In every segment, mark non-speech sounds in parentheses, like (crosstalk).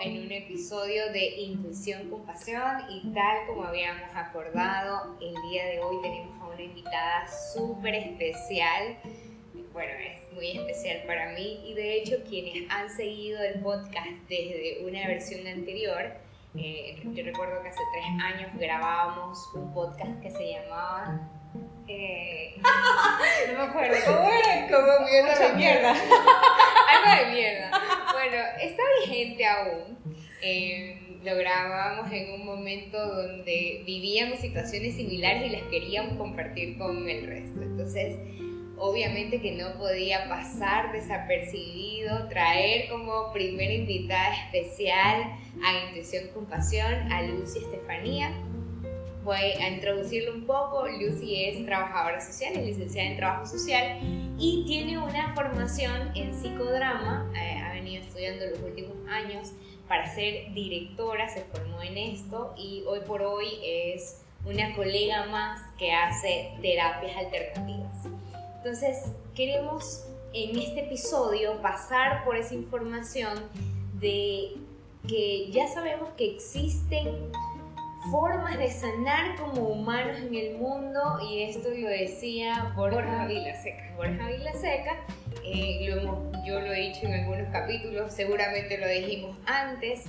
en un episodio de Intuición con Pasión y tal como habíamos acordado, el día de hoy tenemos a una invitada súper especial. Bueno, es muy especial para mí y de hecho quienes han seguido el podcast desde una versión anterior, eh, yo recuerdo que hace tres años grabábamos un podcast que se llamaba eh, (laughs) no me acuerdo. ¿Cómo era? Como mierda de mierda. (laughs) Algo de mierda. Bueno, está vigente aún. Eh, lo grabamos en un momento donde vivíamos situaciones similares y las queríamos compartir con el resto. Entonces, obviamente que no podía pasar desapercibido traer como primera invitada especial a Intuición con Pasión a Lucy Estefanía voy a introducirlo un poco. Lucy es trabajadora social, es licenciada en trabajo social y tiene una formación en psicodrama. Eh, venido estudiando los últimos años para ser directora, se formó en esto y hoy por hoy es una colega más que hace terapias alternativas. Entonces, queremos en este episodio pasar por esa información de que ya sabemos que existen formas de sanar como humanos en el mundo y esto lo decía Borja Vilaseca. Borja Vilaseca, eh, lo hemos, yo lo he dicho en algunos capítulos, seguramente lo dijimos antes,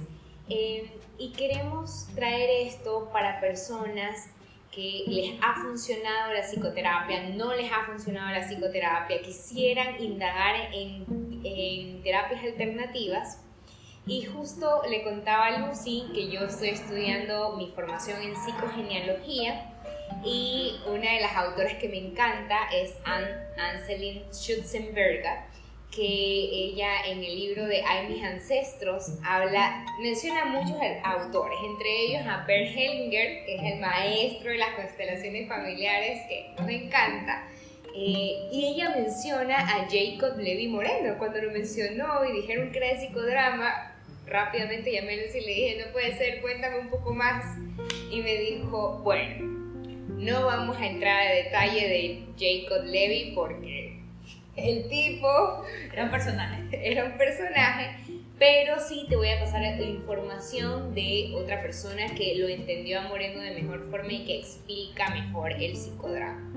eh, y queremos traer esto para personas que les ha funcionado la psicoterapia, no les ha funcionado la psicoterapia, quisieran indagar en, en terapias alternativas. Y justo le contaba a Lucy que yo estoy estudiando mi formación en psicogenealogía y una de las autoras que me encanta es Ann Anselin Schutzenberger, que ella en el libro de Ay mis ancestros habla, menciona muchos autores, entre ellos a Bert Hellinger, que es el maestro de las constelaciones familiares, que nos encanta. Eh, y ella menciona a Jacob Levi Moreno. Cuando lo mencionó y dijeron que era de psicodrama, rápidamente llamé a Lucy y le dije, no puede ser, cuéntame un poco más. Y me dijo, bueno, no vamos a entrar a detalle de Jacob Levy porque el tipo Era un personaje. (laughs) era un personaje, pero sí te voy a pasar información de otra persona que lo entendió a Moreno de mejor forma y que explica mejor el psicodrama.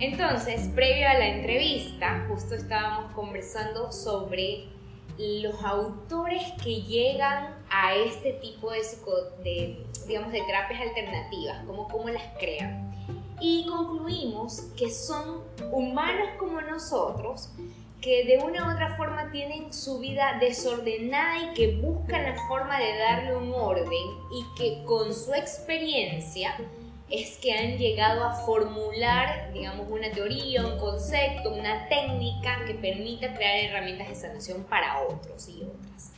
Entonces, previo a la entrevista, justo estábamos conversando sobre los autores que llegan a este tipo de, de, digamos, de terapias alternativas, como cómo las crean. Y concluimos que son humanos como nosotros, que de una u otra forma tienen su vida desordenada y que buscan la forma de darle un orden y que con su experiencia es que han llegado a formular, digamos, una teoría, un concepto, una técnica que permita crear herramientas de sanación para otros y otras.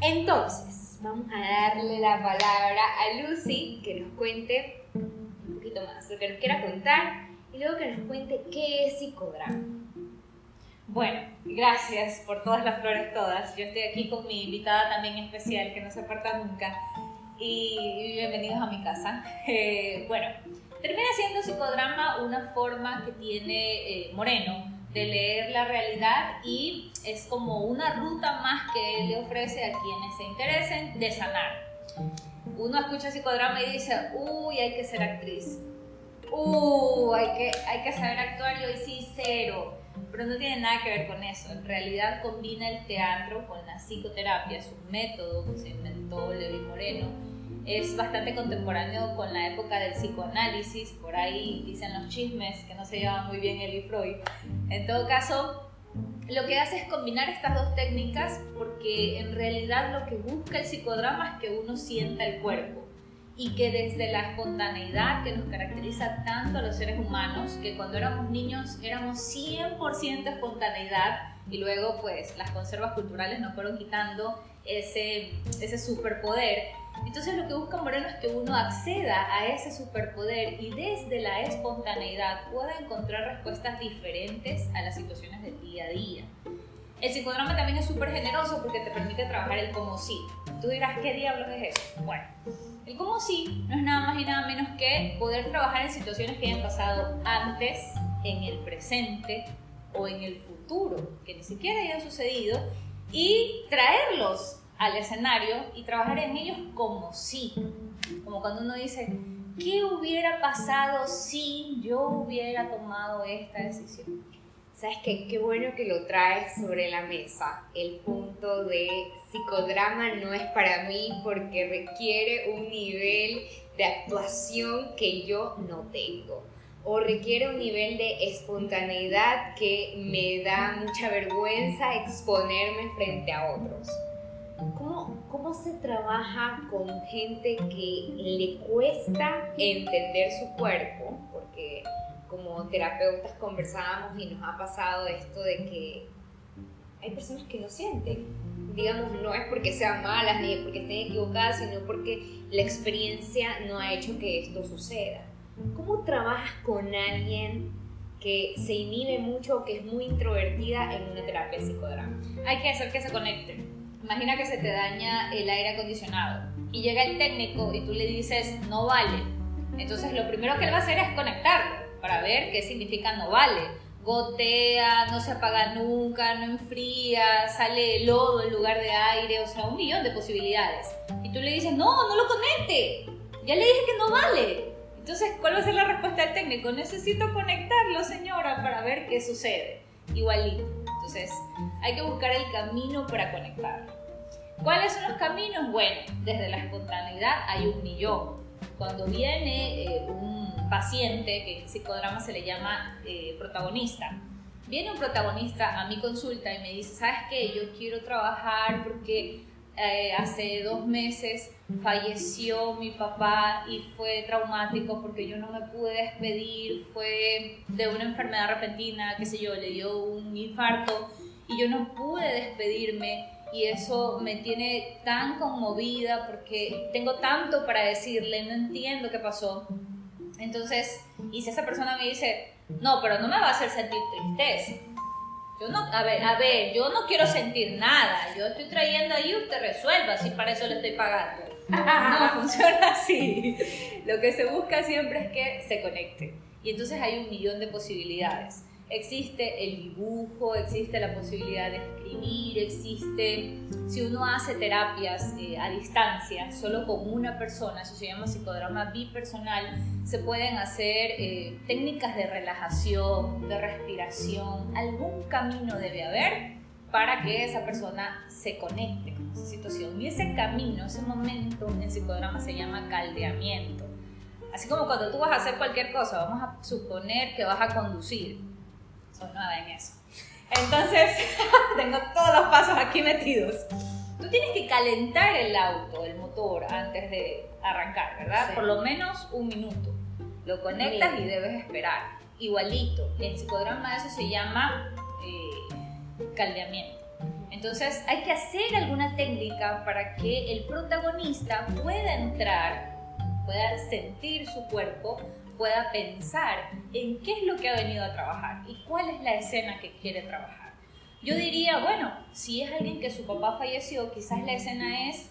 Entonces, vamos a darle la palabra a Lucy que nos cuente un poquito más lo que nos quiera contar y luego que nos cuente qué es psicodrama. Bueno, gracias por todas las flores todas. Yo estoy aquí con mi invitada también especial que no se aparta nunca y bienvenidos a mi casa. (laughs) Eh, bueno, termina siendo psicodrama una forma que tiene eh, Moreno leer la realidad y es como una ruta más que él le ofrece a quienes se interesen de sanar. Uno escucha psicodrama y dice, uy, hay que ser actriz, uy, hay que, hay que saber actuar y hoy sí, cero. Pero no tiene nada que ver con eso. En realidad combina el teatro con la psicoterapia, es un método que se inventó Levi Moreno es bastante contemporáneo con la época del psicoanálisis, por ahí dicen los chismes que no se llevan muy bien él Freud. En todo caso, lo que hace es combinar estas dos técnicas porque en realidad lo que busca el psicodrama es que uno sienta el cuerpo y que desde la espontaneidad que nos caracteriza tanto a los seres humanos, que cuando éramos niños éramos 100% espontaneidad y luego pues las conservas culturales nos fueron quitando ese, ese superpoder, entonces lo que busca Moreno es que uno acceda a ese superpoder y desde la espontaneidad pueda encontrar respuestas diferentes a las situaciones del día a día. El psicodrama también es súper generoso porque te permite trabajar el como sí. Tú dirás, ¿qué diablos es eso? Bueno, el como sí no es nada más y nada menos que poder trabajar en situaciones que hayan pasado antes, en el presente o en el futuro, que ni siquiera hayan sucedido, y traerlos al escenario y trabajar en ellos como si. Como cuando uno dice, ¿qué hubiera pasado si yo hubiera tomado esta decisión? ¿Sabes qué? Qué bueno que lo traes sobre la mesa. El punto de psicodrama no es para mí porque requiere un nivel de actuación que yo no tengo. O requiere un nivel de espontaneidad que me da mucha vergüenza exponerme frente a otros. ¿Cómo, ¿Cómo se trabaja con gente que le cuesta entender su cuerpo? Porque como terapeutas conversábamos y nos ha pasado esto de que hay personas que no sienten. Digamos, no es porque sean malas ni porque estén equivocadas, sino porque la experiencia no ha hecho que esto suceda. ¿Cómo trabajas con alguien que se inhibe mucho o que es muy introvertida en una terapia psicodrama? Hay que hacer que se conecte. Imagina que se te daña el aire acondicionado y llega el técnico y tú le dices, no vale. Entonces lo primero que él va a hacer es conectarlo para ver qué significa no vale. Gotea, no se apaga nunca, no enfría, sale lodo en lugar de aire, o sea, un millón de posibilidades. Y tú le dices, no, no lo conecte, ya le dije que no vale. Entonces, ¿cuál va a ser la respuesta del técnico? Necesito conectarlo, señora, para ver qué sucede. Igualito. Entonces, hay que buscar el camino para conectarlo. ¿Cuáles son los caminos? Bueno, desde la espontaneidad hay un millón. Cuando viene eh, un paciente, que en psicodrama se le llama eh, protagonista. Viene un protagonista a mi consulta y me dice, ¿sabes qué? Yo quiero trabajar porque eh, hace dos meses falleció mi papá y fue traumático porque yo no me pude despedir, fue de una enfermedad repentina, qué sé yo, le dio un infarto y yo no pude despedirme y eso me tiene tan conmovida porque tengo tanto para decirle, no entiendo qué pasó. Entonces, y si esa persona me dice, no, pero no me va a hacer sentir tristeza. Yo no, a ver, a ver, yo no quiero sentir nada. Yo estoy trayendo ahí, usted resuelva, si para eso le estoy pagando. No (laughs) funciona así. Lo que se busca siempre es que se conecte. Y entonces hay un millón de posibilidades existe el dibujo, existe la posibilidad de escribir, existe, si uno hace terapias eh, a distancia, solo con una persona, eso se llama psicodrama bipersonal, se pueden hacer eh, técnicas de relajación, de respiración, algún camino debe haber para que esa persona se conecte con esa situación. Y ese camino, ese momento en psicodrama se llama caldeamiento. Así como cuando tú vas a hacer cualquier cosa, vamos a suponer que vas a conducir soy nueva en eso. Entonces, (laughs) tengo todos los pasos aquí metidos. Tú tienes que calentar el auto, el motor, antes de arrancar, ¿verdad? Por lo menos un minuto. Lo conectas y debes esperar. Igualito, en psicodrama eso se llama eh, caldeamiento. Entonces hay que hacer alguna técnica para que el protagonista pueda entrar, pueda sentir su cuerpo, pueda pensar en qué es lo que ha venido a trabajar y cuál es la escena que quiere trabajar. Yo diría, bueno, si es alguien que su papá falleció, quizás la escena es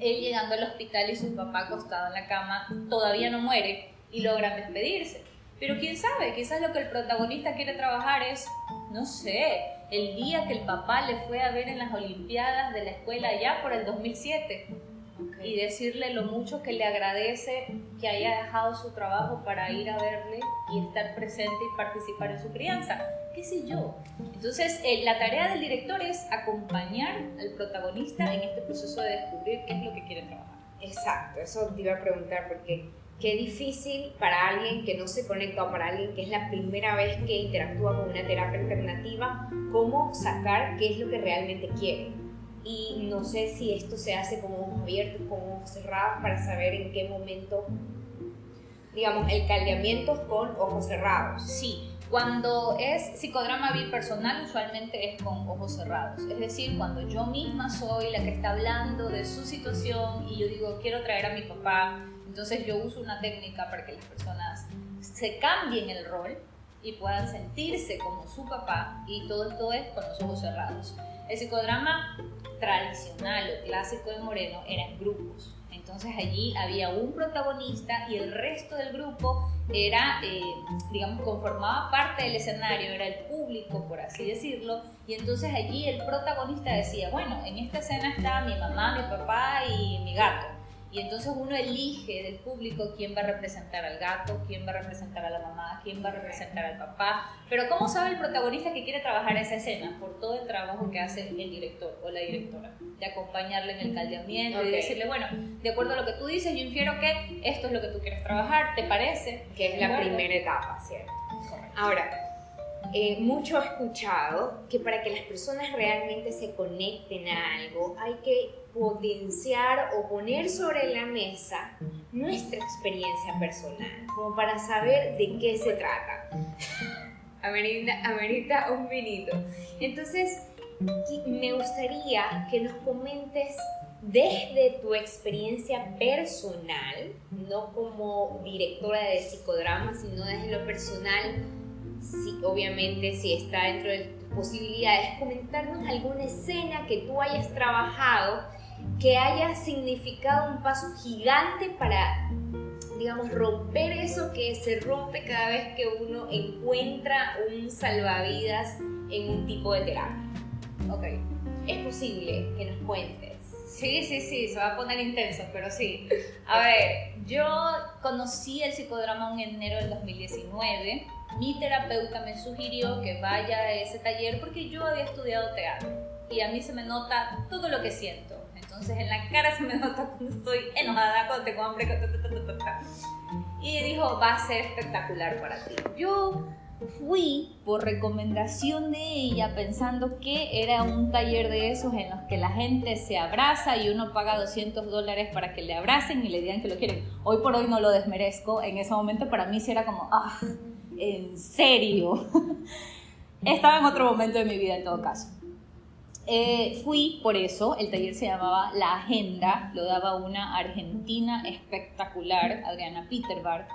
él llegando al hospital y su papá acostado en la cama todavía no muere y logran despedirse. Pero quién sabe, quizás lo que el protagonista quiere trabajar es, no sé, el día que el papá le fue a ver en las Olimpiadas de la escuela ya por el 2007 y decirle lo mucho que le agradece que haya dejado su trabajo para ir a verle y estar presente y participar en su crianza. ¿Qué sé yo? Entonces, eh, la tarea del director es acompañar al protagonista en este proceso de descubrir qué es lo que quiere trabajar. Exacto, eso te iba a preguntar porque qué difícil para alguien que no se conecta o para alguien que es la primera vez que interactúa con una terapia alternativa, cómo sacar qué es lo que realmente quiere y no sé si esto se hace con ojos abiertos, con ojos cerrados, para saber en qué momento, digamos, el caldeamiento con ojos cerrados. Sí, cuando es psicodrama bipersonal usualmente es con ojos cerrados, es decir, cuando yo misma soy la que está hablando de su situación y yo digo, quiero traer a mi papá, entonces yo uso una técnica para que las personas se cambien el rol y puedan sentirse como su papá y todo esto es con los ojos cerrados. El psicodrama tradicional o clásico de Moreno era en grupos. Entonces allí había un protagonista y el resto del grupo era, eh, digamos, conformaba parte del escenario, era el público, por así decirlo, y entonces allí el protagonista decía, bueno, en esta escena está mi mamá, mi papá y mi gato. Y entonces uno elige del público quién va a representar al gato, quién va a representar a la mamá, quién va a representar al papá. Pero ¿cómo sabe el protagonista que quiere trabajar esa escena? Por todo el trabajo que hace el director o la directora. De acompañarle en el caldeamiento y decirle, bueno, de acuerdo a lo que tú dices, yo infiero que esto es lo que tú quieres trabajar, ¿te parece? Que es la primera etapa, ¿cierto? Ahora, eh, mucho he escuchado que para que las personas realmente se conecten a algo hay que potenciar o poner sobre la mesa nuestra experiencia personal, como para saber de qué se trata. Amerita, un vinito. Entonces, me gustaría que nos comentes desde tu experiencia personal, no como directora de psicodrama, sino desde lo personal, obviamente si está dentro de tus posibilidades, comentarnos alguna escena que tú hayas trabajado que haya significado un paso gigante para, digamos, romper eso que se rompe cada vez que uno encuentra un salvavidas en un tipo de terapia. Ok, es posible que nos cuentes. Sí, sí, sí, se va a poner intenso, pero sí. A ver, yo conocí el psicodrama en enero del 2019. Mi terapeuta me sugirió que vaya a ese taller porque yo había estudiado teatro y a mí se me nota todo lo que siento entonces en la cara se me nota cuando estoy enojada, cuando tengo hambre. Y dijo, va a ser espectacular para ti. Yo fui por recomendación de ella pensando que era un taller de esos en los que la gente se abraza y uno paga 200 dólares para que le abracen y le digan que lo quieren. Hoy por hoy no lo desmerezco, en ese momento para mí sí era como, ah, en serio. (laughs) Estaba en otro momento de mi vida en todo caso. Eh, fui por eso, el taller se llamaba La Agenda, lo daba una argentina espectacular, Adriana Peterbar,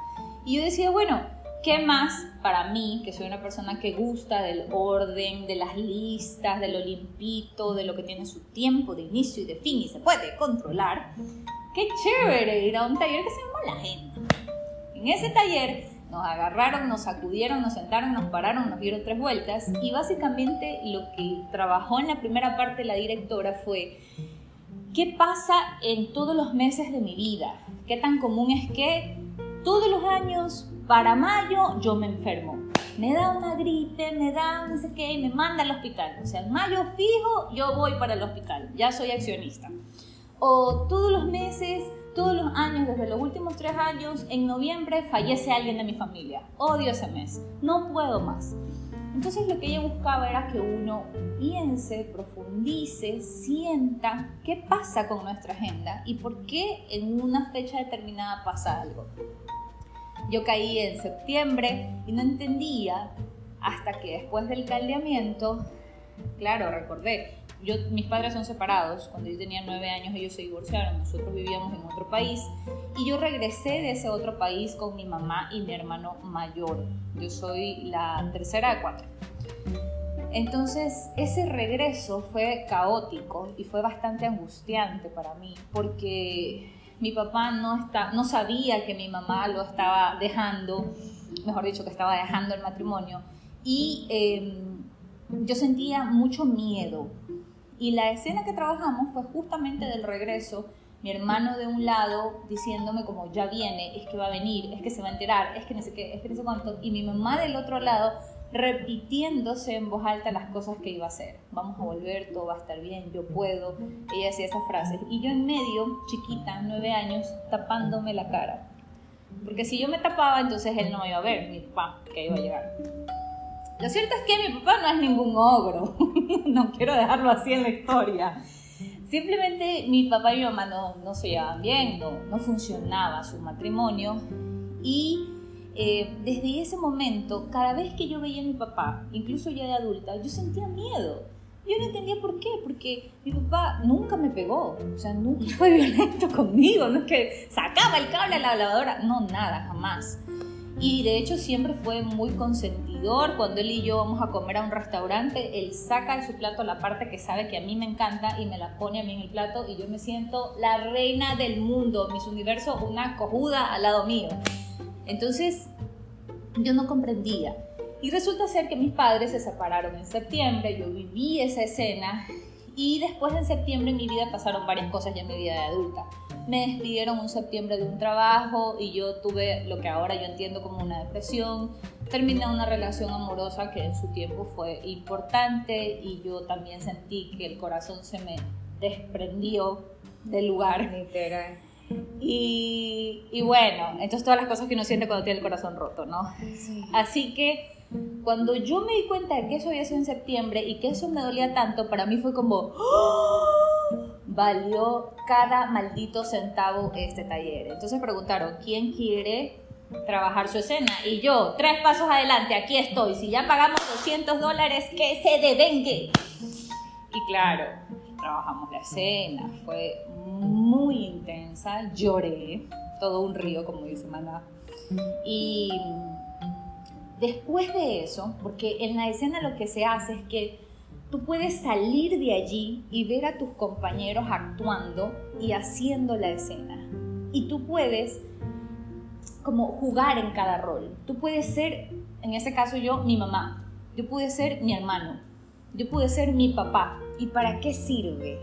y yo decía, bueno, ¿qué más para mí, que soy una persona que gusta del orden, de las listas, de lo limpito, de lo que tiene su tiempo de inicio y de fin y se puede controlar? Qué chévere ir a un taller que se llama La Agenda. En ese taller nos agarraron, nos sacudieron, nos sentaron, nos pararon, nos dieron tres vueltas y básicamente lo que trabajó en la primera parte la directora fue ¿qué pasa en todos los meses de mi vida? ¿Qué tan común es que todos los años para mayo yo me enfermo? Me da una gripe, me da no sé qué, me manda al hospital. O sea, en mayo fijo yo voy para el hospital, ya soy accionista. O todos los meses todos los años, desde los últimos tres años, en noviembre fallece alguien de mi familia. Odio ese mes. No puedo más. Entonces lo que ella buscaba era que uno piense, profundice, sienta qué pasa con nuestra agenda y por qué en una fecha determinada pasa algo. Yo caí en septiembre y no entendía hasta que después del caldeamiento, claro, recordé, yo, mis padres son separados, cuando yo tenía nueve años ellos se divorciaron, nosotros vivíamos en otro país y yo regresé de ese otro país con mi mamá y mi hermano mayor. Yo soy la tercera de cuatro. Entonces ese regreso fue caótico y fue bastante angustiante para mí porque mi papá no, está, no sabía que mi mamá lo estaba dejando, mejor dicho, que estaba dejando el matrimonio y em, yo sentía mucho miedo y la escena que trabajamos fue justamente del regreso, mi hermano de un lado diciéndome como ya viene, es que va a venir, es que se va a enterar, es que no sé qué, es que no sé cuánto, y mi mamá del otro lado repitiéndose en voz alta las cosas que iba a hacer. Vamos a volver, todo va a estar bien, yo puedo. Ella decía esas frases. Y yo en medio, chiquita, nueve años, tapándome la cara. Porque si yo me tapaba, entonces él no me iba a ver, mi papá, que iba a llegar. Lo cierto es que mi papá no es ningún ogro, (laughs) no quiero dejarlo así en la historia. Simplemente mi papá y mi mamá no, no se llevaban bien, no, no funcionaba su matrimonio y eh, desde ese momento, cada vez que yo veía a mi papá, incluso ya de adulta, yo sentía miedo. Yo no entendía por qué, porque mi papá nunca me pegó, o sea, nunca fue violento (laughs) conmigo, no es que sacaba el cable a la lavadora, no, nada, jamás. Y de hecho siempre fue muy consentido Cuando él y yo vamos a comer a un restaurante, él saca de su plato la parte que sabe que a mí me encanta y me la pone a mí en el plato y yo me siento la reina del mundo, mis universos, una cojuda al lado mío. Entonces, yo no comprendía. Y resulta ser que mis padres se separaron en septiembre, yo viví esa escena y después en septiembre en mi vida pasaron varias cosas ya en mi vida de adulta me despidieron un septiembre de un trabajo y yo tuve lo que ahora yo entiendo como una depresión. Terminé una relación amorosa que en su tiempo fue importante y yo también sentí que el corazón se me desprendió del lugar. Literal. Y, y bueno, entonces todas las cosas que uno siente cuando tiene el corazón roto, ¿no? Así que cuando yo me di cuenta de que eso había sido en septiembre y que eso me dolía tanto, para mí fue como... ¡Oh! valió cada maldito centavo este taller. Entonces preguntaron, ¿quién quiere trabajar su escena? Y yo, tres pasos adelante, aquí estoy. Si ya pagamos 200 dólares, que se devengue. Y claro, trabajamos la escena, fue muy intensa, lloré, todo un río, como dice Maná. Y después de eso, porque en la escena lo que se hace es que tú puedes salir de allí y ver a tus compañeros actuando y haciendo la escena. Y tú puedes como jugar en cada rol. Tú puedes ser, en ese caso yo, mi mamá. Yo pude ser mi hermano. Yo pude ser mi papá. ¿Y para qué sirve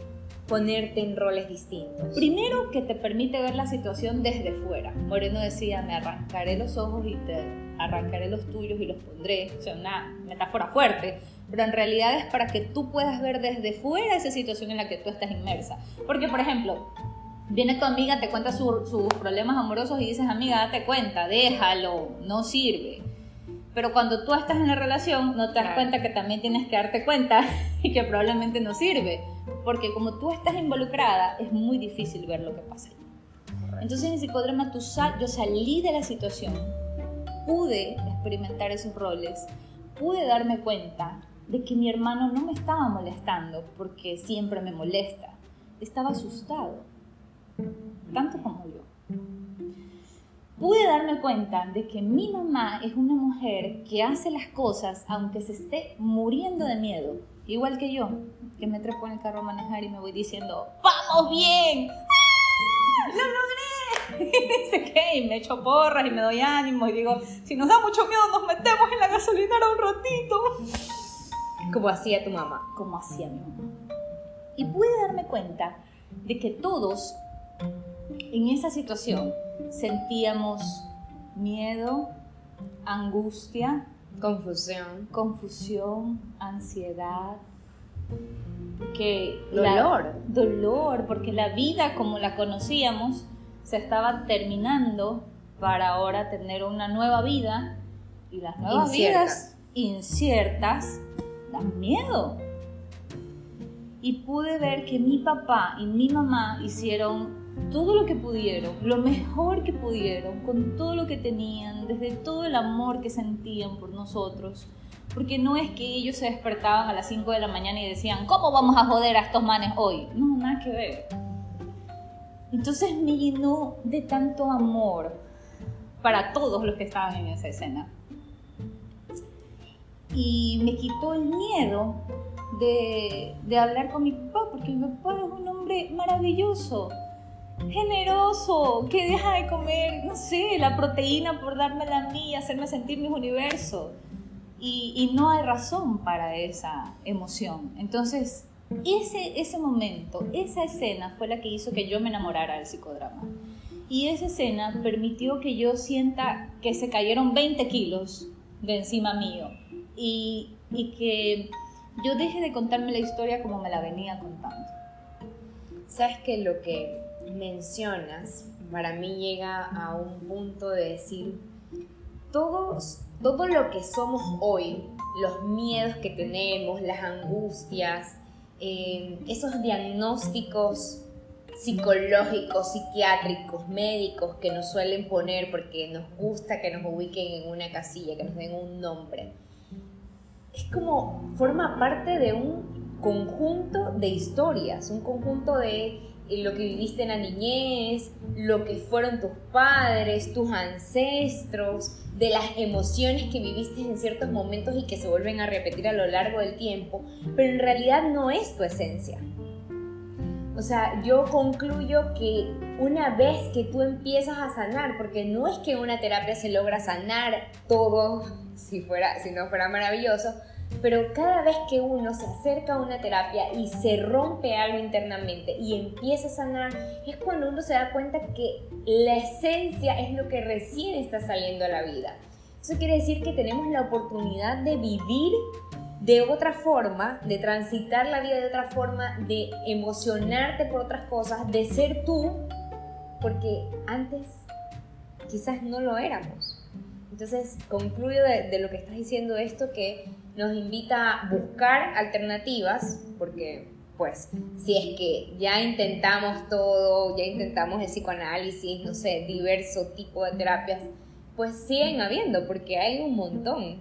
ponerte en roles distintos? Primero que te permite ver la situación desde fuera. Moreno decía, me arrancaré los ojos y te arrancaré los tuyos y los pondré. O sea, una metáfora fuerte pero en realidad es para que tú puedas ver desde fuera esa situación en la que tú estás inmersa. Porque, por ejemplo, viene tu amiga, te cuenta sus problemas amorosos y dices, amiga, date cuenta, déjalo, no sirve. Pero cuando tú estás en la relación, no te das cuenta que también tienes que darte cuenta (laughs) y que probablemente no sirve. Porque como tú estás involucrada, es muy difícil ver lo que pasa. Entonces en psicodrama tú yo salí de la situación, pude experimentar esos roles, pude darme cuenta de que mi hermano no me estaba molestando porque siempre me molesta. Estaba asustado, tanto como yo. Pude darme cuenta de que mi mamá es una mujer que hace las cosas aunque se esté muriendo de miedo, igual que yo, que me trepo en el carro a manejar y me voy diciendo, ¡vamos bien! ¡Lo logré! (laughs) Y dice que me echo porras y me doy ánimo y digo, si nos da mucho miedo nos metemos en la gasolinera un ratito. Como hacía tu mamá. Como hacía mi mamá. Y pude darme cuenta de que todos en esa situación sentíamos miedo, angustia, confusión, confusión, ansiedad, que dolor, dolor, porque la vida como la conocíamos se estaba terminando para ahora tener una nueva vida y las nuevas vidas inciertas dan miedo. Y pude ver que mi papá y mi mamá hicieron todo lo que pudieron, lo mejor que pudieron, con todo lo que tenían, desde todo el amor que sentían por nosotros. Porque no es que ellos se despertaban a las 5 de la mañana y decían, ¿cómo vamos a joder a estos manes hoy? No, nada que ver. Entonces me llenó de tanto amor para todos los que estaban en esa escena y me quitó el miedo de, de, hablar con mi papá, porque mi papá es un hombre maravilloso, generoso, que deja de comer, no sé, la proteína por dármela a mí, hacerme sentir mi universo. Y, y, no hay razón para esa emoción. Entonces, ese, ese momento, esa escena fue la que hizo que yo me enamorara del psicodrama. Y esa escena permitió que yo sienta que se cayeron 20 kilos de encima mío y, que yo deje de contarme la historia como me la venía contando. Sabes que lo que mencionas para mí llega a un punto de decir, todos, todo lo que somos hoy, los miedos que tenemos, las angustias, esos diagnósticos psicológicos, psiquiátricos, médicos que nos suelen poner porque nos gusta que nos ubiquen en una casilla, que nos den un nombre. Es como forma parte de un conjunto de historias, un conjunto de eh, lo que viviste en la niñez, lo que fueron tus padres, tus ancestros, de las emociones que viviste en ciertos momentos y que se vuelven a repetir a lo largo del tiempo, pero en realidad no es tu esencia. O sea, yo concluyo que una vez que tú empiezas a sanar, porque no es que una terapia se logra sanar todo, si, fuera, si no fuera maravilloso, pero cada vez que uno se acerca a una terapia y se rompe algo internamente y empieza a sanar, es cuando uno se da cuenta que la esencia es lo que recién está saliendo a la vida. Eso quiere decir que tenemos la oportunidad de vivir de otra forma, de transitar la vida de otra forma, de emocionarte por otras cosas, de ser tú, porque antes quizás no lo éramos. Entonces concluyo de, lo que estás diciendo esto que nos invita a buscar alternativas, porque pues si es que ya intentamos todo, ya intentamos el psicoanálisis, no sé, diverso tipo de terapias, pues siguen habiendo, porque hay un montón.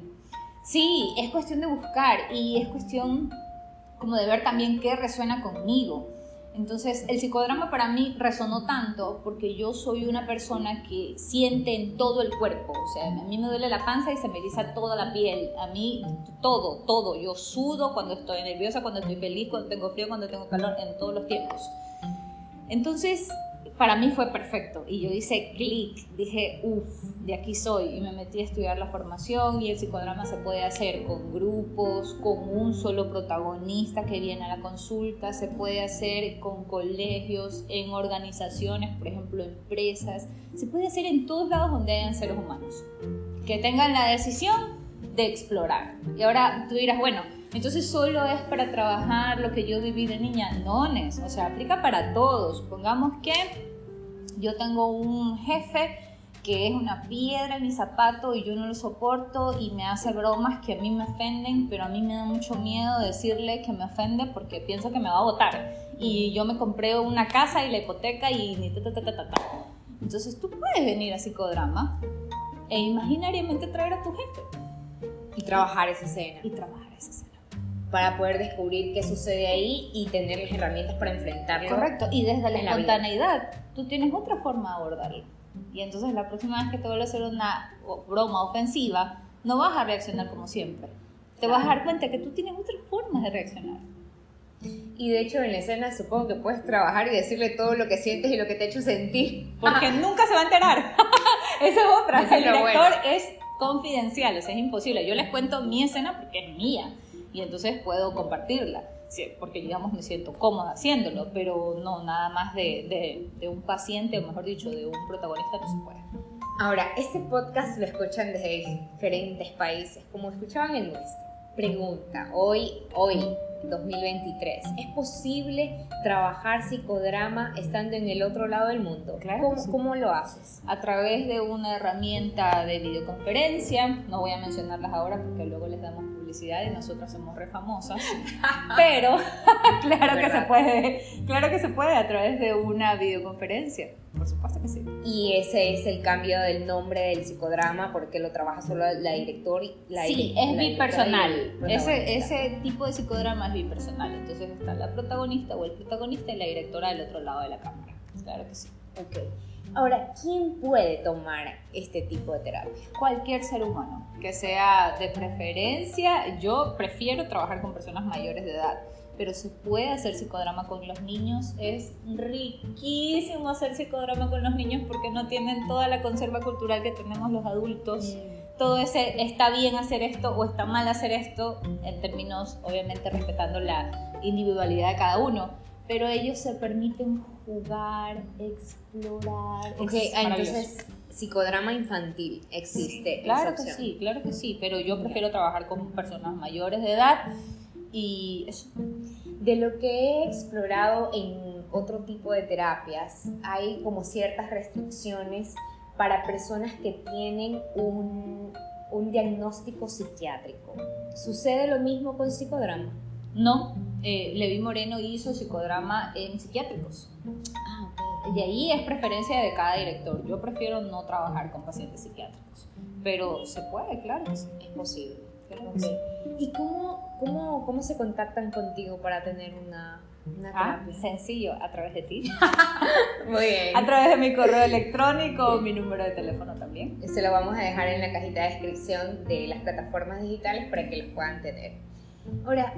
Sí, es cuestión de buscar y es cuestión como de ver también qué resuena conmigo. Entonces, el psicodrama para mí resonó tanto porque yo soy una persona que siente en todo el cuerpo. O sea, a mí me duele la panza y se me eriza toda la piel. A mí, todo, todo. Yo sudo cuando estoy nerviosa, cuando estoy feliz, cuando tengo frío, cuando tengo calor, en todos los tiempos. Entonces, para mí fue perfecto y yo hice clic, dije, uff, de aquí soy y me metí a estudiar la formación y el psicodrama se puede hacer con grupos, con un solo protagonista que viene a la consulta, se puede hacer con colegios, en organizaciones, por ejemplo, empresas, se puede hacer en todos lados donde hayan seres humanos, que tengan la decisión de explorar. Y ahora tú dirás, bueno, entonces solo es para trabajar lo que yo viví de niña. No, o sea, aplica para todos. Supongamos que yo tengo un jefe que es una piedra en mi zapato y yo no lo soporto y me hace bromas que a mí me ofenden, pero a mí me da mucho miedo decirle que me ofende porque pienso que me va a votar. Y yo me compré una casa y la hipoteca y ta ta ta ta. Entonces tú puedes venir a psicodrama e imaginariamente traer a tu jefe. Y trabajar esa escena. Y trabajar esa escena para poder descubrir qué sucede ahí y tener las herramientas para enfrentarlo. Correcto, y desde la espontaneidad, tú tienes otra forma de abordarlo. Y entonces la próxima vez que te vuelva a hacer una broma ofensiva, no vas a reaccionar como siempre. Te vas a dar cuenta que tú tienes otras formas de reaccionar. Y de hecho en la escena supongo que puedes trabajar y decirle todo lo que sientes y lo que te ha hecho sentir. (laughs) Porque nunca se va a enterar. (laughs) Esa es otra. (laughs) el director es confidencial, o sea, es imposible. Yo les cuento mi escena porque es mía y entonces puedo compartirla, porque digamos me siento cómoda haciéndolo, pero no, nada más de, de, un paciente, o mejor dicho, de un protagonista no se puede. Ahora, este podcast lo escuchan desde diferentes países, como escuchaban el nuestro. Pregunta, hoy, hoy, 2023, ¿es posible trabajar psicodrama estando en el otro lado del mundo? Claro ¿Cómo, ¿Cómo, lo haces? A través de una herramienta de videoconferencia, no voy a mencionarlas ahora porque luego les damos y nosotras somos re famosas, (laughs) pero (laughs) claro que se puede, claro que se puede a través de una videoconferencia, por supuesto que sí. Y ese es el cambio del nombre del psicodrama porque lo trabaja solo la directora y la Sí, es bipersonal. Ese, ese tipo de psicodrama es bipersonal, entonces está la protagonista o el protagonista y la directora del otro lado de la cámara. Claro que sí. Ok. Ahora, ¿quién puede tomar este tipo de terapia? Cualquier ser humano, que sea de preferencia. Yo prefiero trabajar con personas mayores de edad, pero se puede hacer psicodrama con los niños. Es riquísimo hacer psicodrama con los niños porque no tienen toda la conserva cultural que tenemos los adultos. Mm. Todo ese está bien hacer esto o está mal hacer esto, en términos, obviamente, respetando la individualidad de cada uno pero ellos se permiten jugar, explorar. Ok, ah, entonces psicodrama infantil existe. claro que sí, claro que sí, pero yo prefiero trabajar con personas mayores de edad y eso. De lo que he explorado en otro tipo de terapias, hay como ciertas restricciones para personas que tienen un, un diagnóstico psiquiátrico. ¿Sucede lo mismo con psicodrama? No, eh, Levi Moreno hizo psicodrama en psiquiátricos. Ah, Y ahí es preferencia de cada director. Yo prefiero no trabajar con pacientes psiquiátricos, pero se puede, claro, es posible. ¿Y cómo, cómo, cómo se contactan contigo para tener una, Ah, sencillo, a través de ti. (laughs) Muy bien. A través de mi correo electrónico, mi número de teléfono también. Se lo vamos a dejar en la cajita de descripción de las plataformas digitales para que los puedan tener. Ahora,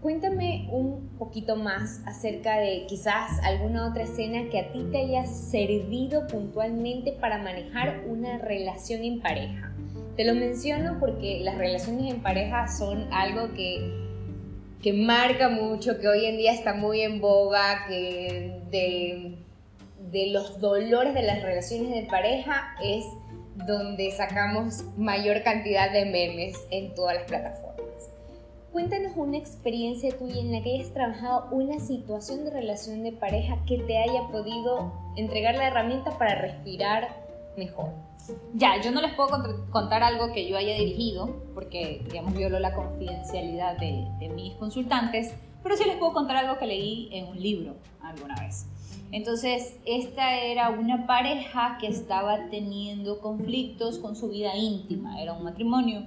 cuéntame un poquito más acerca de quizás alguna otra escena que a ti te haya servido puntualmente para manejar una relación en pareja. Te lo menciono porque las relaciones en pareja son algo que que marca mucho, que hoy en día está muy en boga, que de, de los dolores de las relaciones de pareja es donde sacamos mayor cantidad de memes en todas las plataformas. Cuéntanos una experiencia tuya en la que hayas trabajado una situación de relación de pareja que te haya podido entregar la herramienta para respirar mejor. Ya, yo no les puedo contar algo que yo haya dirigido, porque, digamos, violo la confidencialidad de, de mis consultantes, pero sí les puedo contar algo que leí en un libro alguna vez. Entonces, esta era una pareja que estaba teniendo conflictos con su vida íntima, era un matrimonio,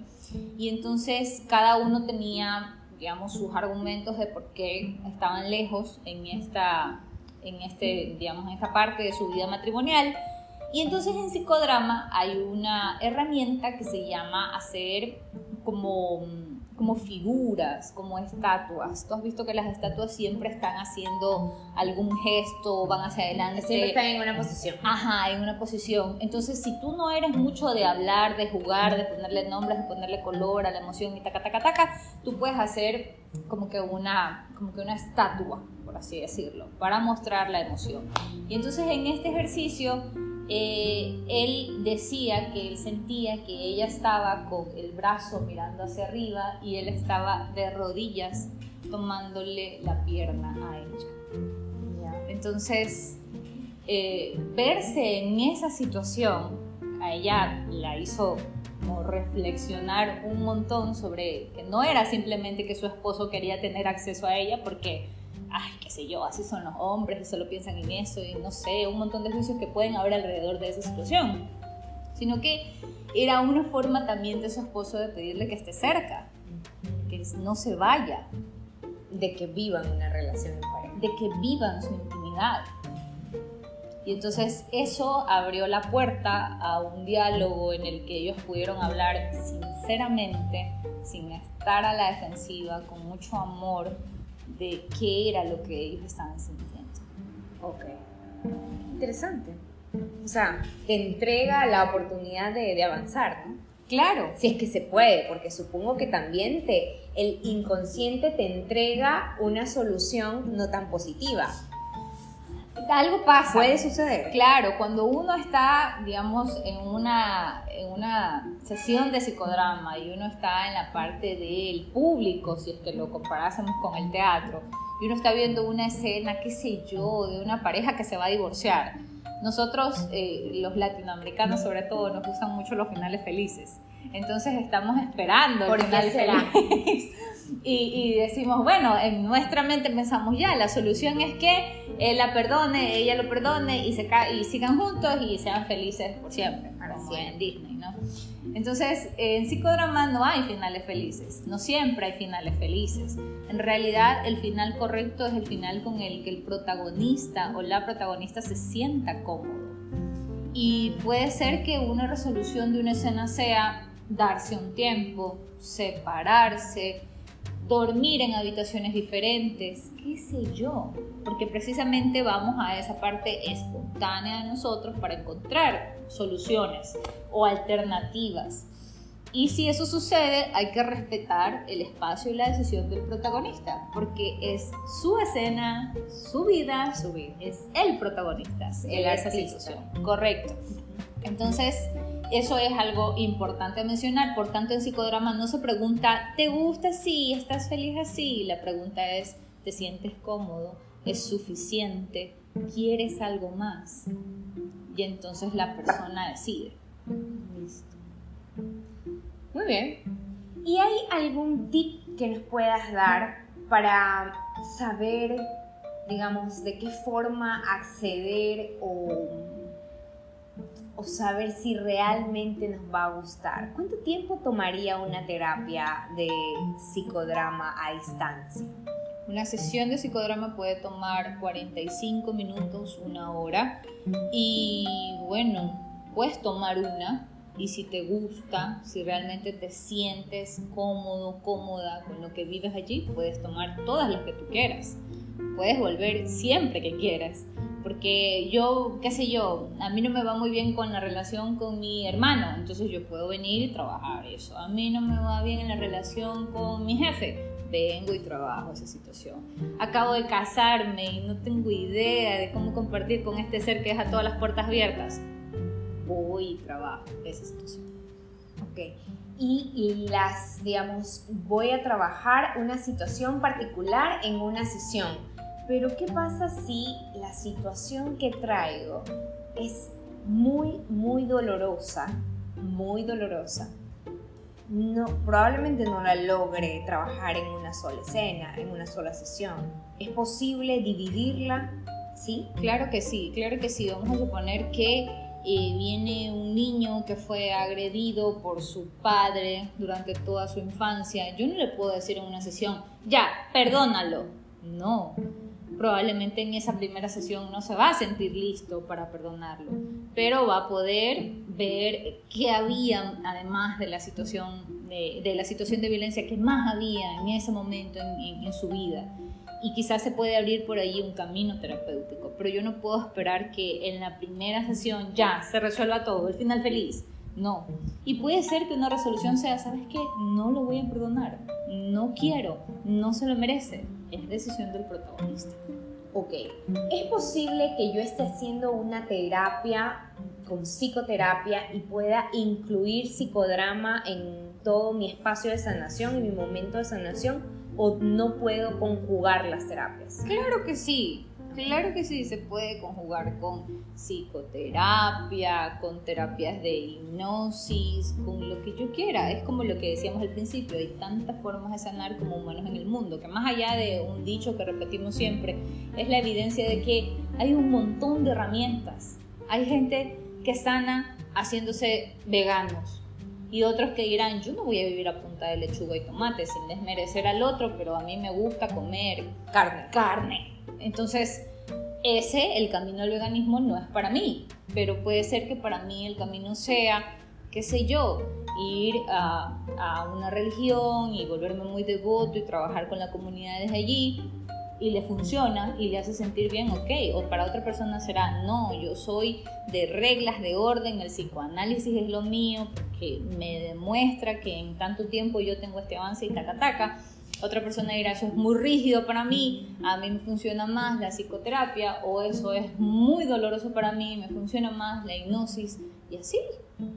y entonces cada uno tenía, digamos, sus argumentos de por qué estaban lejos en esta, en este, digamos, en esta parte de su vida matrimonial. Y entonces en psicodrama hay una herramienta que se llama hacer como, como figuras, como estatuas. Tú has visto que las estatuas siempre están haciendo algún gesto, van hacia adelante. Siempre están en una posición. Ajá, en una posición. Entonces, si tú no eres mucho de hablar, de jugar, de ponerle nombres, de ponerle color a la emoción y taca, taca, taca, tú puedes hacer como que una, como que una estatua, por así decirlo, para mostrar la emoción. Y entonces en este ejercicio eh, él decía que él sentía que ella estaba con el brazo mirando hacia arriba y él estaba de rodillas tomándole la pierna a ella. Entonces, eh, verse en esa situación a ella la hizo reflexionar un montón sobre que no era simplemente que su esposo quería tener acceso a ella porque ay, qué sé yo, así son los hombres y solo piensan en eso y no sé, un montón de juicios que pueden haber alrededor de esa situación, sino que era una forma también de su esposo de pedirle que esté cerca, que no se vaya. De que vivan una relación en pareja. De que vivan su intimidad. Y entonces eso abrió la puerta a un diálogo en el que ellos pudieron hablar sinceramente, sin estar a la defensiva, con mucho amor, de qué era lo que ellos estaban sintiendo. Ok. Interesante. O sea, te entrega la oportunidad de, de avanzar, ¿no? Claro. Si es que se puede, porque supongo que también te, el inconsciente te entrega una solución no tan positiva algo pasa. Puede suceder. Claro, cuando uno está, digamos, en una, en una sesión de psicodrama y uno está en la parte del público, si es que lo comparásemos con el teatro, y uno está viendo una escena, qué sé yo, de una pareja que se va a divorciar. Nosotros, eh, los latinoamericanos sobre todo, nos gustan mucho los finales felices. Entonces estamos esperando el final feliz. (laughs) Y, decimos, bueno, en nuestra mente pensamos ya, la solución es que él la perdone, ella lo perdone y, se y sigan juntos y sean felices por siempre, como en Disney, ¿no? Entonces, en psicodrama no hay finales felices, no siempre hay finales felices. En realidad, el final correcto es el final con el que el protagonista o la protagonista se sienta cómodo. Y puede ser que una resolución de una escena sea darse un tiempo, separarse, dormir en habitaciones diferentes, qué sé yo, porque precisamente vamos a esa parte espontánea de nosotros para encontrar soluciones o alternativas. Y si eso sucede, hay que respetar el espacio y la decisión del protagonista, porque es su escena, su vida, su vida. es el protagonista, el esa situación. Correcto. Entonces, eso es algo importante mencionar. Por tanto, en psicodrama no se pregunta, ¿te gusta así? ¿Estás feliz así? La pregunta es, ¿te sientes cómodo? ¿Es suficiente? ¿Quieres algo más? Y entonces la persona decide. Listo. Muy bien. ¿Y hay algún tip que nos puedas dar para saber, digamos, de qué forma acceder o saber si realmente nos va a gustar. ¿Cuánto tiempo tomaría una terapia de psicodrama a distancia? Una sesión de psicodrama puede tomar 45 minutos, una hora. Y bueno, puedes tomar una y si te gusta, si realmente te sientes cómodo, cómoda con lo que vives allí, puedes tomar todas las que tú quieras. Puedes volver siempre que quieras. Porque yo, qué sé yo, a mí no me va muy bien con la relación con mi hermano, entonces yo puedo venir y trabajar eso. A mí no me va bien en la relación con mi jefe, vengo y trabajo esa situación. Acabo de casarme y no tengo idea de cómo compartir con este ser que deja todas las puertas abiertas. Voy y trabajo esa situación. Ok. Y, las, digamos, voy a trabajar una situación particular en una sesión. Pero ¿qué pasa si la situación que traigo es muy, muy dolorosa? Muy dolorosa no, probablemente no la logre trabajar en una sola escena, en una sola sesión. ¿Es posible dividirla? ¿Sí? Claro que sí, claro que sí. Vamos a suponer que eh, viene un niño que fue agredido por su padre durante toda su infancia. Yo no le puedo decir en una sesión, ya, perdónalo. No, probablemente en esa primera sesión no se va a sentir listo para perdonarlo, pero va a poder ver qué había, además de la situación de, la situación de violencia, que más había en ese momento en, en su vida. Y quizás se puede abrir por ahí un camino terapéutico, pero yo no puedo esperar que en la primera sesión ya se resuelva todo, el final feliz. No. Y puede ser que una resolución sea, ¿sabes qué? No lo voy a perdonar. No quiero. No se lo merece. Es decisión del protagonista. Ok. ¿Es posible que yo esté haciendo una terapia con psicoterapia y pueda incluir psicodrama en todo mi espacio de sanación, en mi momento de sanación? ¿O no puedo conjugar las terapias? Claro que sí. Claro que sí, se puede conjugar con psicoterapia, con terapias de hipnosis, con lo que yo quiera. Es como lo que decíamos al principio, hay tantas formas de sanar como humanos en el mundo, que más allá de un dicho que repetimos siempre, es la evidencia de que hay un montón de herramientas. Hay gente que sana haciéndose veganos, y otros que dirán, yo no voy a vivir a punta de lechuga y tomate sin desmerecer al otro, pero a mí me gusta comer carne. Carne. Entonces, ese, el camino al veganismo, no es para mí, pero puede ser que para mí el camino sea, qué sé yo, ir a, una religión y volverme muy devoto y trabajar con la comunidad desde allí y le funciona y le hace sentir bien, ok, o para otra persona será, no, yo soy de reglas, de orden, el psicoanálisis es lo mío, porque me demuestra que en tanto tiempo yo tengo este avance y taca taca. Otra persona dirá, eso es muy rígido para mí, a mí me funciona más la psicoterapia, o eso es muy doloroso para mí, me funciona más la hipnosis, y así,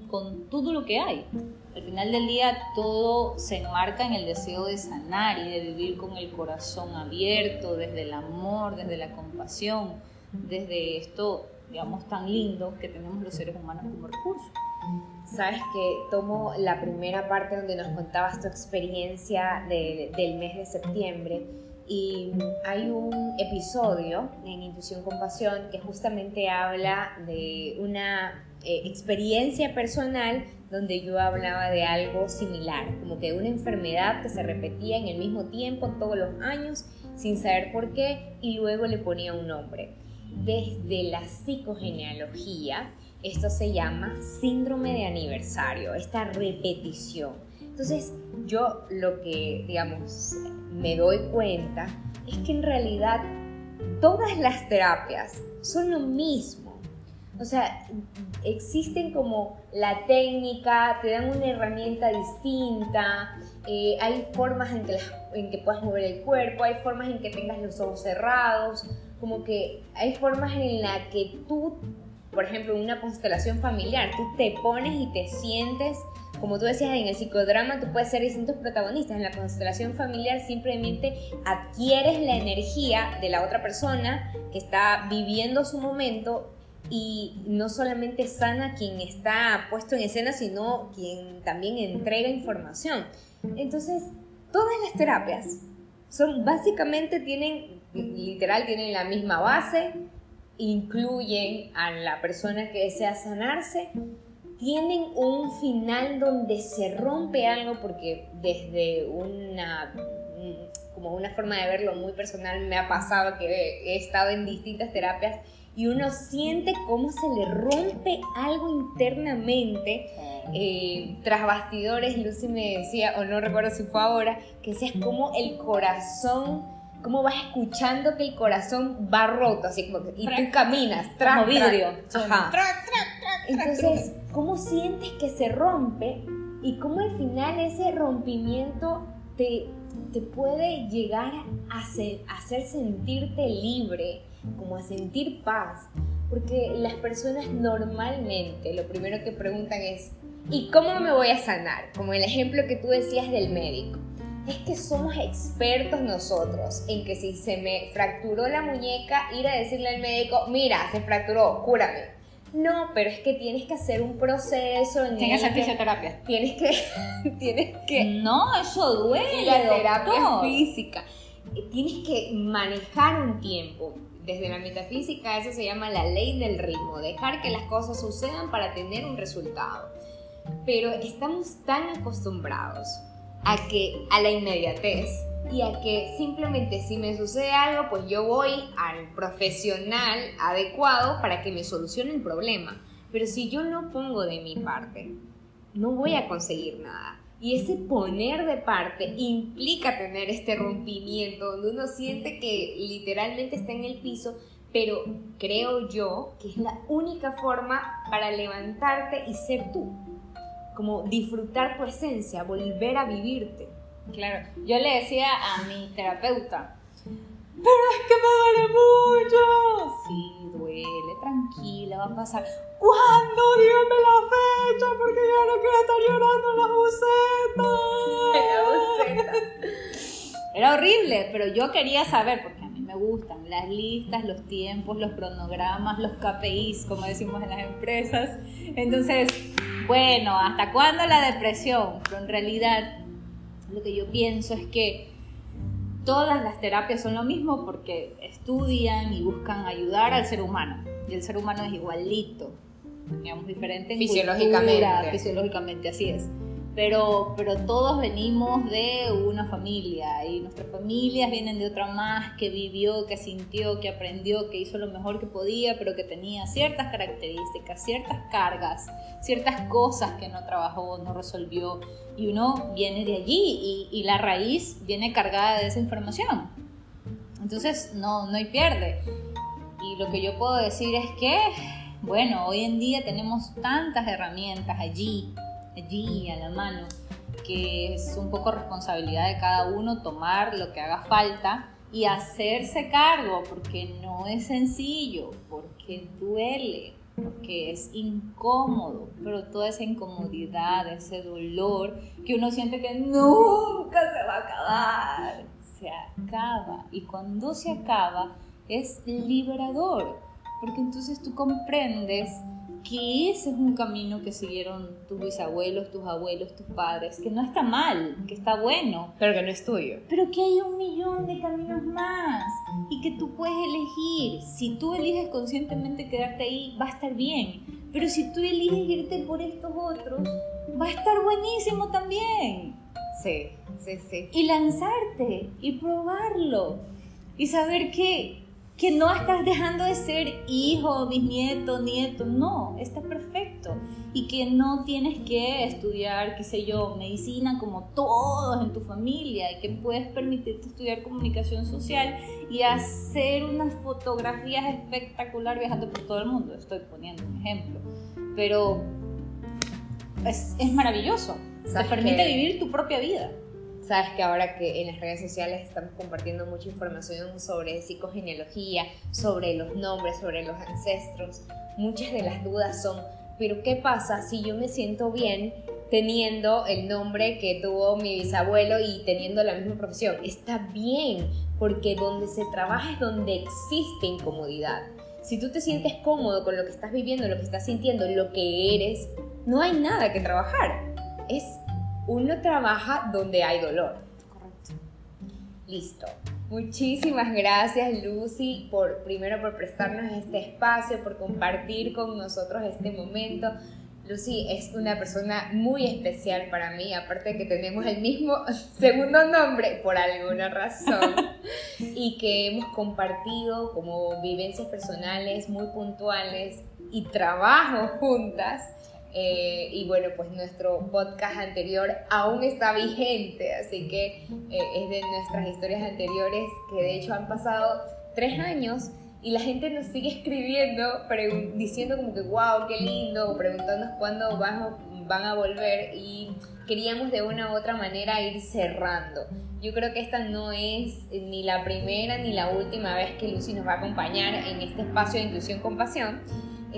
con todo lo que hay. Al final del día todo se enmarca en el deseo de sanar y de vivir con el corazón abierto, desde el amor, desde la compasión, desde esto, digamos, tan lindo que tenemos los seres humanos como recurso. Sabes que tomo la primera parte donde nos contabas tu experiencia del mes de septiembre y hay un episodio en Intuición Compasión que justamente habla de una eh, experiencia personal donde yo hablaba de algo similar, como que una enfermedad que se repetía en el mismo tiempo todos los años sin saber por qué y luego le ponía un nombre. Desde la psicogenealogía, esto se llama síndrome de aniversario, esta repetición. Entonces, yo lo que, digamos, me doy cuenta es que en realidad todas las terapias son lo mismo. O sea, existen como la técnica, te dan una herramienta distinta, eh, hay formas en que, en que puedas mover el cuerpo, hay formas en que tengas los ojos cerrados, como que hay formas en las que tú por ejemplo, en una constelación familiar, tú te pones y te sientes, como tú decías, en el psicodrama tú puedes ser distintos protagonistas, en la constelación familiar simplemente adquieres la energía de la otra persona que está viviendo su momento y no solamente sana quien está puesto en escena, sino quien también entrega información. Entonces, todas las terapias son básicamente tienen literal tienen la misma base, incluyen a la persona que desea sanarse, tienen un final donde se rompe algo porque desde una como una forma de verlo muy personal me ha pasado que he estado en distintas terapias y uno siente cómo se le rompe algo internamente. Eh, tras bastidores, Lucy me decía, o no recuerdo si fue ahora, que decía como el corazón, cómo vas escuchando que el corazón va roto, así como y tú caminas, como vidrio. Entonces, ¿cómo sientes que se rompe y cómo al final ese rompimiento te, te puede llegar a hacer, a hacer sentirte libre? Como a sentir paz, porque las personas normalmente lo primero que preguntan es, ¿y cómo me voy a sanar? Como el ejemplo que tú decías del médico. Es que somos expertos nosotros en que si se me fracturó la muñeca, ir a decirle al médico, mira, se fracturó, cúrame. No, pero es que tienes que hacer un proceso en Tienes que hacer fisioterapia. Tienes que, (laughs) tienes que. No, eso duele. La terapia física. Tienes que manejar un tiempo desde la metafísica eso se llama la ley del ritmo, dejar que las cosas sucedan para tener un resultado. Pero estamos tan acostumbrados a que a la inmediatez y a que simplemente si me sucede algo, pues yo voy al profesional adecuado para que me solucione el problema. Pero si yo no pongo de mi parte, no voy a conseguir nada. Y ese poner de parte implica tener este rompimiento donde uno siente que literalmente está en el piso, pero creo yo que es la única forma para levantarte y ser tú. Como disfrutar tu esencia, volver a vivirte. Claro, yo le decía a mi terapeuta, pero es que me duele mucho. Sí, duele, tranquila, va a pasar. ¿Cuándo? Dígame la fecha Era horrible, pero yo quería saber, porque a mí me gustan las listas, los tiempos, los cronogramas, los KPIs, como decimos en las empresas. Entonces, bueno, ¿hasta cuándo la depresión? Pero en realidad, lo que yo pienso es que todas las terapias son lo mismo porque estudian y buscan ayudar al ser humano. Y el ser humano es igualito, digamos, diferente en fisiológicamente. fisiológicamente, así es pero, pero todos venimos de una familia y nuestras familias vienen de otra más que vivió, que sintió, que aprendió, que hizo lo mejor que podía, pero que tenía ciertas características, ciertas cargas, ciertas cosas que no trabajó, no resolvió y uno viene de allí y, la raíz viene cargada de esa información. Entonces no, no hay pierde. Y lo que yo puedo decir es que, bueno, hoy en día tenemos tantas herramientas allí allí a la mano, que es un poco responsabilidad de cada uno tomar lo que haga falta y hacerse cargo, porque no es sencillo, porque duele, porque es incómodo, pero toda esa incomodidad, ese dolor que uno siente que nunca se va a acabar, se acaba. Y cuando se acaba es liberador, porque entonces tú comprendes que ese es un camino que siguieron tus bisabuelos, tus abuelos, tus padres, que no está mal, que está bueno. Pero que no es tuyo. Pero que hay un millón de caminos más y que tú puedes elegir. Si tú eliges conscientemente quedarte ahí, va a estar bien. Pero si tú eliges irte por estos otros, va a estar buenísimo también. Sí, sí, sí. Y lanzarte y probarlo y saber que que no estás dejando de ser hijo, bisnieto, nieto, no, está perfecto. Y que no tienes que estudiar, qué sé yo, medicina como todos en tu familia y que puedes permitirte estudiar comunicación social y hacer unas fotografías espectaculares viajando por todo el mundo. Estoy poniendo un ejemplo. Pero es, es maravilloso. Te permite vivir tu propia vida. Sabes que ahora que en las redes sociales estamos compartiendo mucha información sobre psicogenealogía, sobre los nombres, sobre los ancestros, muchas de las dudas son, pero ¿qué pasa si yo me siento bien teniendo el nombre que tuvo mi bisabuelo y teniendo la misma profesión? Está bien, porque donde se trabaja es donde existe incomodidad. Si tú te sientes cómodo con lo que estás viviendo, lo que estás sintiendo, lo que eres, no hay nada que trabajar. Es uno trabaja donde hay dolor. Correcto. Listo. Muchísimas gracias Lucy por primero por prestarnos este espacio, por compartir con nosotros este momento, Lucy es una persona muy especial para mí, aparte de que tenemos el mismo (laughs) segundo nombre por alguna razón (laughs) y que hemos compartido como vivencias personales muy puntuales y trabajo juntas. Eh, y bueno, pues nuestro podcast anterior aún está vigente, así que eh, es de nuestras historias anteriores que de hecho han pasado tres años y la gente nos sigue escribiendo, diciendo como que, wow, qué lindo, preguntándonos cuándo van, van a volver y queríamos de una u otra manera ir cerrando. Yo creo que esta no es ni la primera ni la última vez que Lucy nos va a acompañar en este espacio de inclusión con pasión.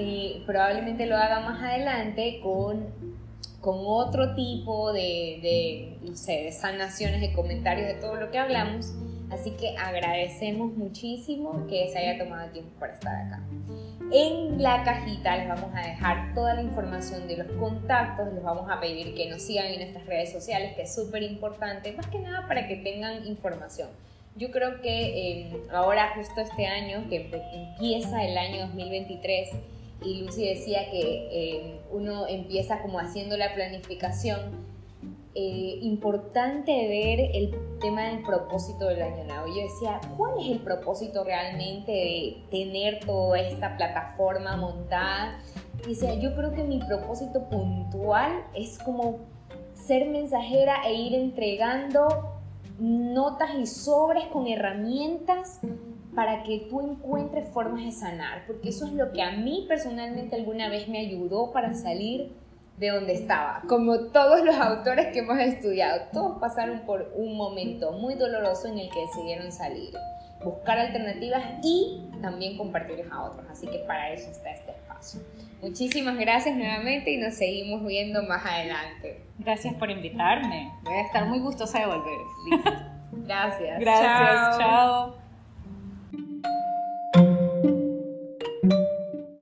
Eh, probablemente lo haga más adelante con, con otro tipo de, de, no sé, de sanaciones, de comentarios, de todo lo que hablamos. Así que agradecemos muchísimo que se haya tomado tiempo para estar acá. En la cajita les vamos a dejar toda la información de los contactos, les vamos a pedir que nos sigan en nuestras redes sociales, que es súper importante, más que nada para que tengan información. Yo creo que eh, ahora justo este año, que empieza el año 2023, y Lucy decía que eh, uno empieza como haciendo la planificación eh, importante ver el tema del propósito del año nuevo. Yo decía, ¿cuál es el propósito realmente de tener toda esta plataforma montada? Decía, yo creo que mi propósito puntual es como ser mensajera e ir entregando notas y sobres con herramientas para que tú encuentres formas de sanar, porque eso es lo que a mí personalmente alguna vez me ayudó para salir de donde estaba, como todos los autores que hemos estudiado. Todos pasaron por un momento muy doloroso en el que decidieron salir, buscar alternativas y también compartirlas a otros. Así que para eso está este espacio. Muchísimas gracias nuevamente y nos seguimos viendo más adelante. Gracias por invitarme. Voy a estar muy gustosa de volver. (laughs) Gracias. Gracias. chao.